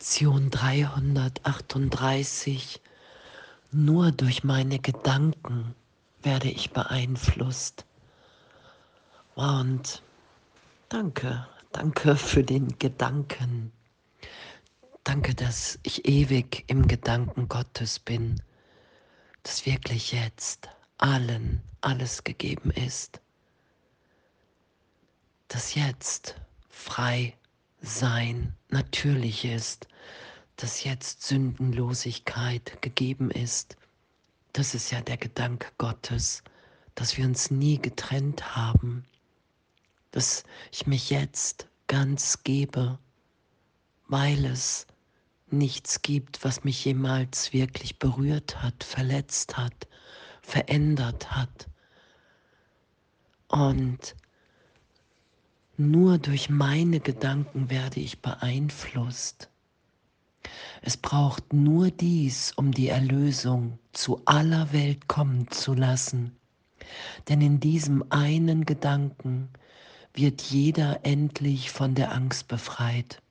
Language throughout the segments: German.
Lektion 338. Nur durch meine Gedanken werde ich beeinflusst. Und danke, danke für den Gedanken. Danke, dass ich ewig im Gedanken Gottes bin, dass wirklich jetzt allen alles gegeben ist, dass jetzt frei sein natürlich ist, dass jetzt Sündenlosigkeit gegeben ist. Das ist ja der Gedanke Gottes, dass wir uns nie getrennt haben, dass ich mich jetzt ganz gebe, weil es nichts gibt, was mich jemals wirklich berührt hat, verletzt hat, verändert hat. Und nur durch meine Gedanken werde ich beeinflusst. Es braucht nur dies, um die Erlösung zu aller Welt kommen zu lassen. Denn in diesem einen Gedanken wird jeder endlich von der Angst befreit.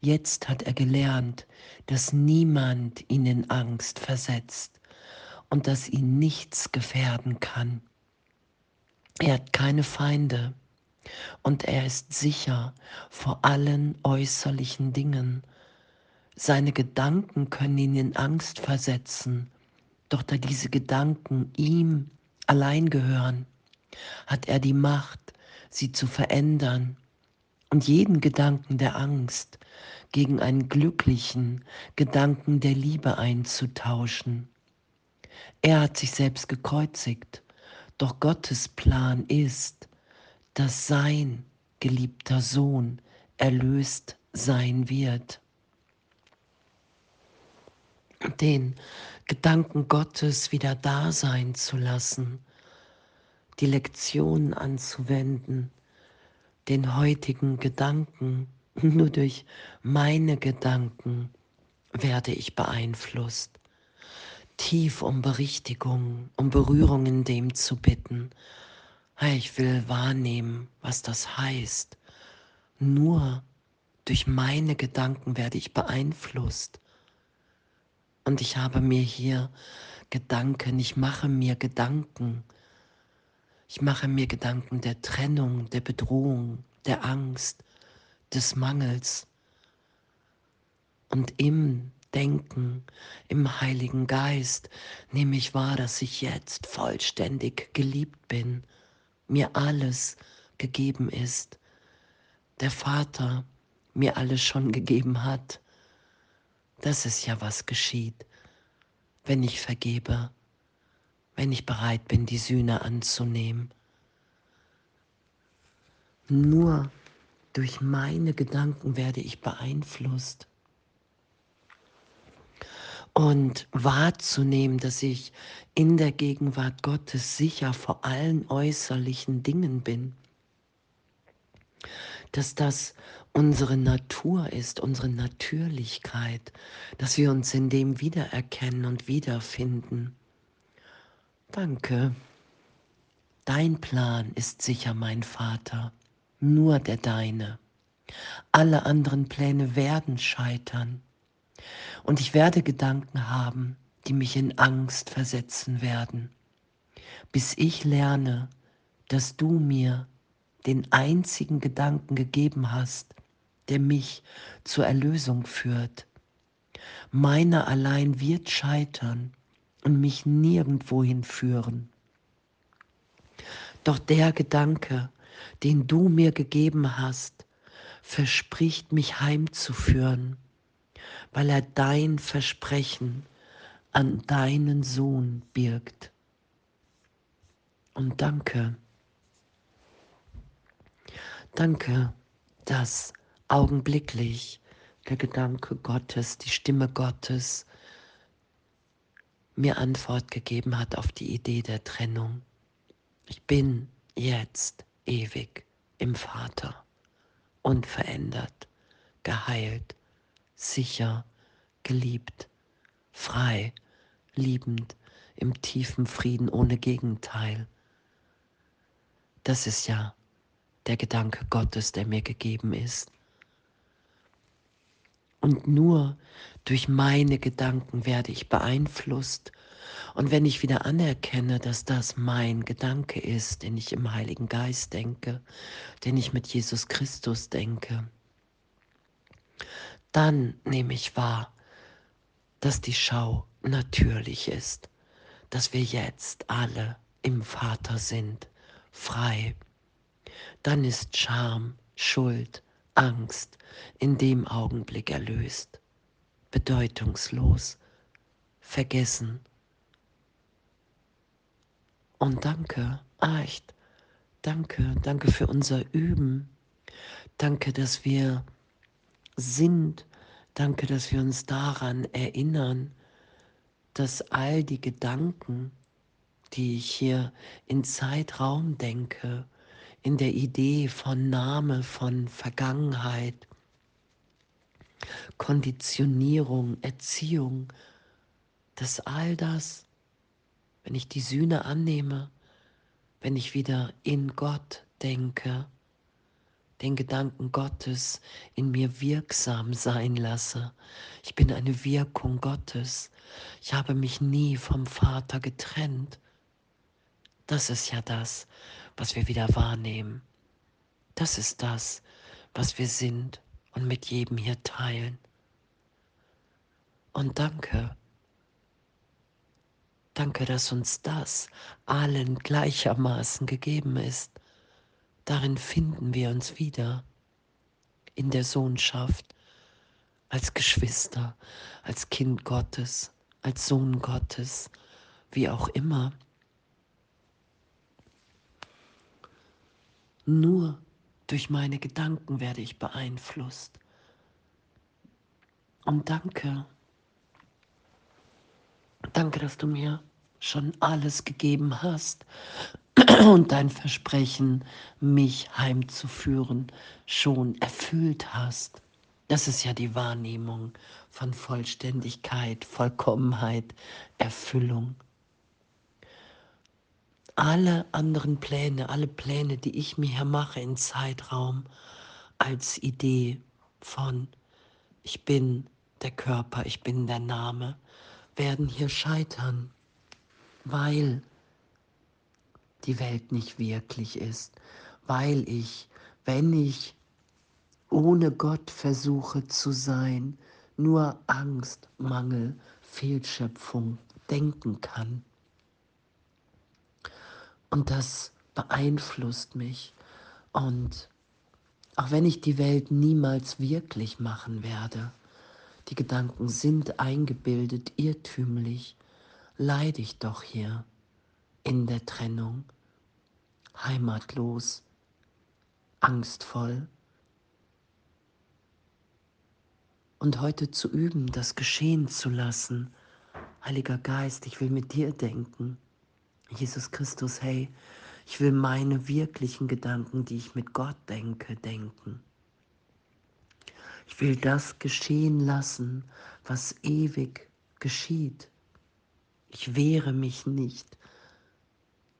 Jetzt hat er gelernt, dass niemand ihn in Angst versetzt und dass ihn nichts gefährden kann. Er hat keine Feinde und er ist sicher vor allen äußerlichen Dingen. Seine Gedanken können ihn in Angst versetzen, doch da diese Gedanken ihm allein gehören, hat er die Macht, sie zu verändern und jeden Gedanken der Angst gegen einen glücklichen Gedanken der Liebe einzutauschen. Er hat sich selbst gekreuzigt, doch Gottes Plan ist, dass sein geliebter Sohn erlöst sein wird. Den Gedanken Gottes wieder da sein zu lassen, die Lektionen anzuwenden, den heutigen Gedanken, nur durch meine Gedanken werde ich beeinflusst, tief um Berichtigung, um Berührung in dem zu bitten, ich will wahrnehmen, was das heißt. Nur durch meine Gedanken werde ich beeinflusst. Und ich habe mir hier Gedanken, ich mache mir Gedanken. Ich mache mir Gedanken der Trennung, der Bedrohung, der Angst, des Mangels. Und im Denken, im Heiligen Geist nehme ich wahr, dass ich jetzt vollständig geliebt bin mir alles gegeben ist, der Vater mir alles schon gegeben hat. Das ist ja, was geschieht, wenn ich vergebe, wenn ich bereit bin, die Sühne anzunehmen. Nur durch meine Gedanken werde ich beeinflusst und wahrzunehmen, dass ich in der Gegenwart Gottes sicher vor allen äußerlichen Dingen bin, dass das unsere Natur ist, unsere Natürlichkeit, dass wir uns in dem wiedererkennen und wiederfinden. Danke. Dein Plan ist sicher, mein Vater, nur der deine. Alle anderen Pläne werden scheitern. Und ich werde Gedanken haben, die mich in Angst versetzen werden, bis ich lerne, dass du mir den einzigen Gedanken gegeben hast, der mich zur Erlösung führt. Meiner allein wird scheitern und mich nirgendwohin führen. Doch der Gedanke, den du mir gegeben hast, verspricht mich heimzuführen weil er dein Versprechen an deinen Sohn birgt. Und danke, danke, dass augenblicklich der Gedanke Gottes, die Stimme Gottes mir Antwort gegeben hat auf die Idee der Trennung. Ich bin jetzt ewig im Vater, unverändert, geheilt sicher, geliebt, frei, liebend, im tiefen Frieden ohne Gegenteil. Das ist ja der Gedanke Gottes, der mir gegeben ist. Und nur durch meine Gedanken werde ich beeinflusst. Und wenn ich wieder anerkenne, dass das mein Gedanke ist, den ich im Heiligen Geist denke, den ich mit Jesus Christus denke, dann nehme ich wahr, dass die Schau natürlich ist, dass wir jetzt alle im Vater sind, frei. Dann ist Scham, Schuld, Angst in dem Augenblick erlöst, bedeutungslos, vergessen. Und danke, echt, danke, danke für unser Üben. Danke, dass wir sind. Danke, dass wir uns daran erinnern, dass all die Gedanken, die ich hier in Zeitraum denke, in der Idee von Name, von Vergangenheit, Konditionierung, Erziehung, dass all das, wenn ich die Sühne annehme, wenn ich wieder in Gott denke, den Gedanken Gottes in mir wirksam sein lasse. Ich bin eine Wirkung Gottes. Ich habe mich nie vom Vater getrennt. Das ist ja das, was wir wieder wahrnehmen. Das ist das, was wir sind und mit jedem hier teilen. Und danke. Danke, dass uns das allen gleichermaßen gegeben ist. Darin finden wir uns wieder in der Sohnschaft, als Geschwister, als Kind Gottes, als Sohn Gottes, wie auch immer. Nur durch meine Gedanken werde ich beeinflusst. Und danke, danke, dass du mir schon alles gegeben hast und dein Versprechen, mich heimzuführen, schon erfüllt hast. Das ist ja die Wahrnehmung von Vollständigkeit, Vollkommenheit, Erfüllung alle anderen Pläne, alle Pläne, die ich mir hier mache in Zeitraum, als Idee von ich bin der Körper, ich bin der Name, werden hier scheitern, weil die Welt nicht wirklich ist, weil ich, wenn ich ohne Gott versuche zu sein, nur Angst, Mangel, Fehlschöpfung denken kann. Und das beeinflusst mich. Und auch wenn ich die Welt niemals wirklich machen werde, die Gedanken sind eingebildet, irrtümlich, leide ich doch hier in der Trennung, heimatlos, angstvoll. Und heute zu üben, das geschehen zu lassen. Heiliger Geist, ich will mit dir denken. Jesus Christus, hey, ich will meine wirklichen Gedanken, die ich mit Gott denke, denken. Ich will das geschehen lassen, was ewig geschieht. Ich wehre mich nicht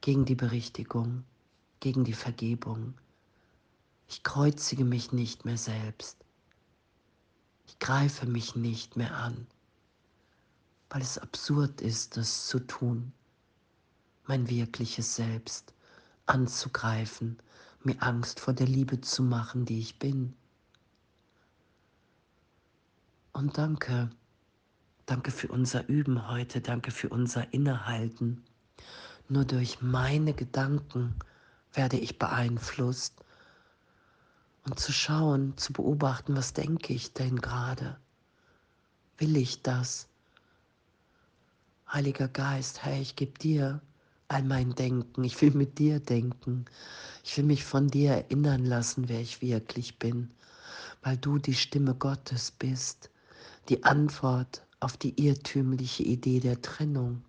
gegen die Berichtigung, gegen die Vergebung. Ich kreuzige mich nicht mehr selbst. Ich greife mich nicht mehr an, weil es absurd ist, das zu tun mein wirkliches Selbst anzugreifen, mir Angst vor der Liebe zu machen, die ich bin. Und danke, danke für unser Üben heute, danke für unser Innehalten. Nur durch meine Gedanken werde ich beeinflusst und zu schauen, zu beobachten, was denke ich denn gerade? Will ich das? Heiliger Geist, Herr, ich gebe dir all mein Denken. Ich will mit dir denken. Ich will mich von dir erinnern lassen, wer ich wirklich bin, weil du die Stimme Gottes bist, die Antwort auf die irrtümliche Idee der Trennung.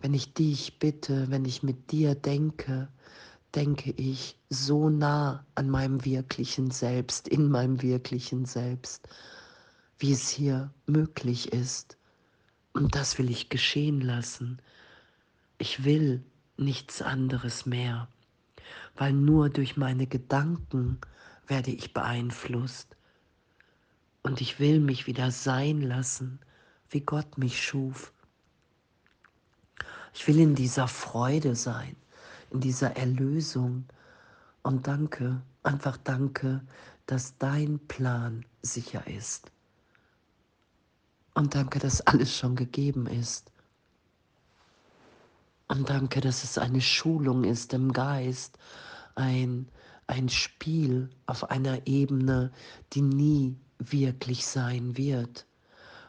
Wenn ich dich bitte, wenn ich mit dir denke, denke ich so nah an meinem wirklichen Selbst, in meinem wirklichen Selbst, wie es hier möglich ist. Und das will ich geschehen lassen ich will nichts anderes mehr, weil nur durch meine Gedanken werde ich beeinflusst. Und ich will mich wieder sein lassen, wie Gott mich schuf. Ich will in dieser Freude sein, in dieser Erlösung. Und danke, einfach danke, dass dein Plan sicher ist. Und danke, dass alles schon gegeben ist. Und danke, dass es eine Schulung ist im Geist, ein, ein Spiel auf einer Ebene, die nie wirklich sein wird.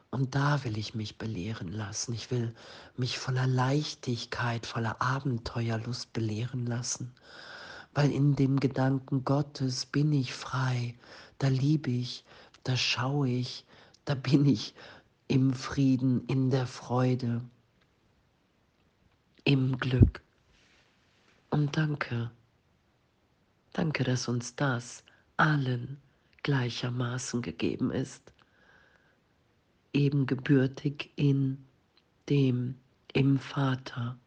Und da will ich mich belehren lassen. Ich will mich voller Leichtigkeit, voller Abenteuerlust belehren lassen. Weil in dem Gedanken Gottes bin ich frei, da liebe ich, da schaue ich, da bin ich im Frieden, in der Freude, im Glück. Und danke, danke, dass uns das allen gleichermaßen gegeben ist, eben gebürtig in dem, im Vater,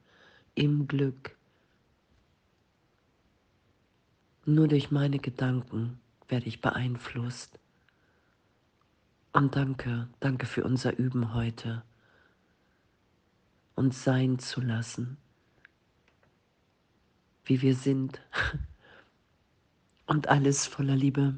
im Glück. Nur durch meine Gedanken werde ich beeinflusst. Und danke, danke für unser Üben heute, uns sein zu lassen, wie wir sind und alles voller Liebe.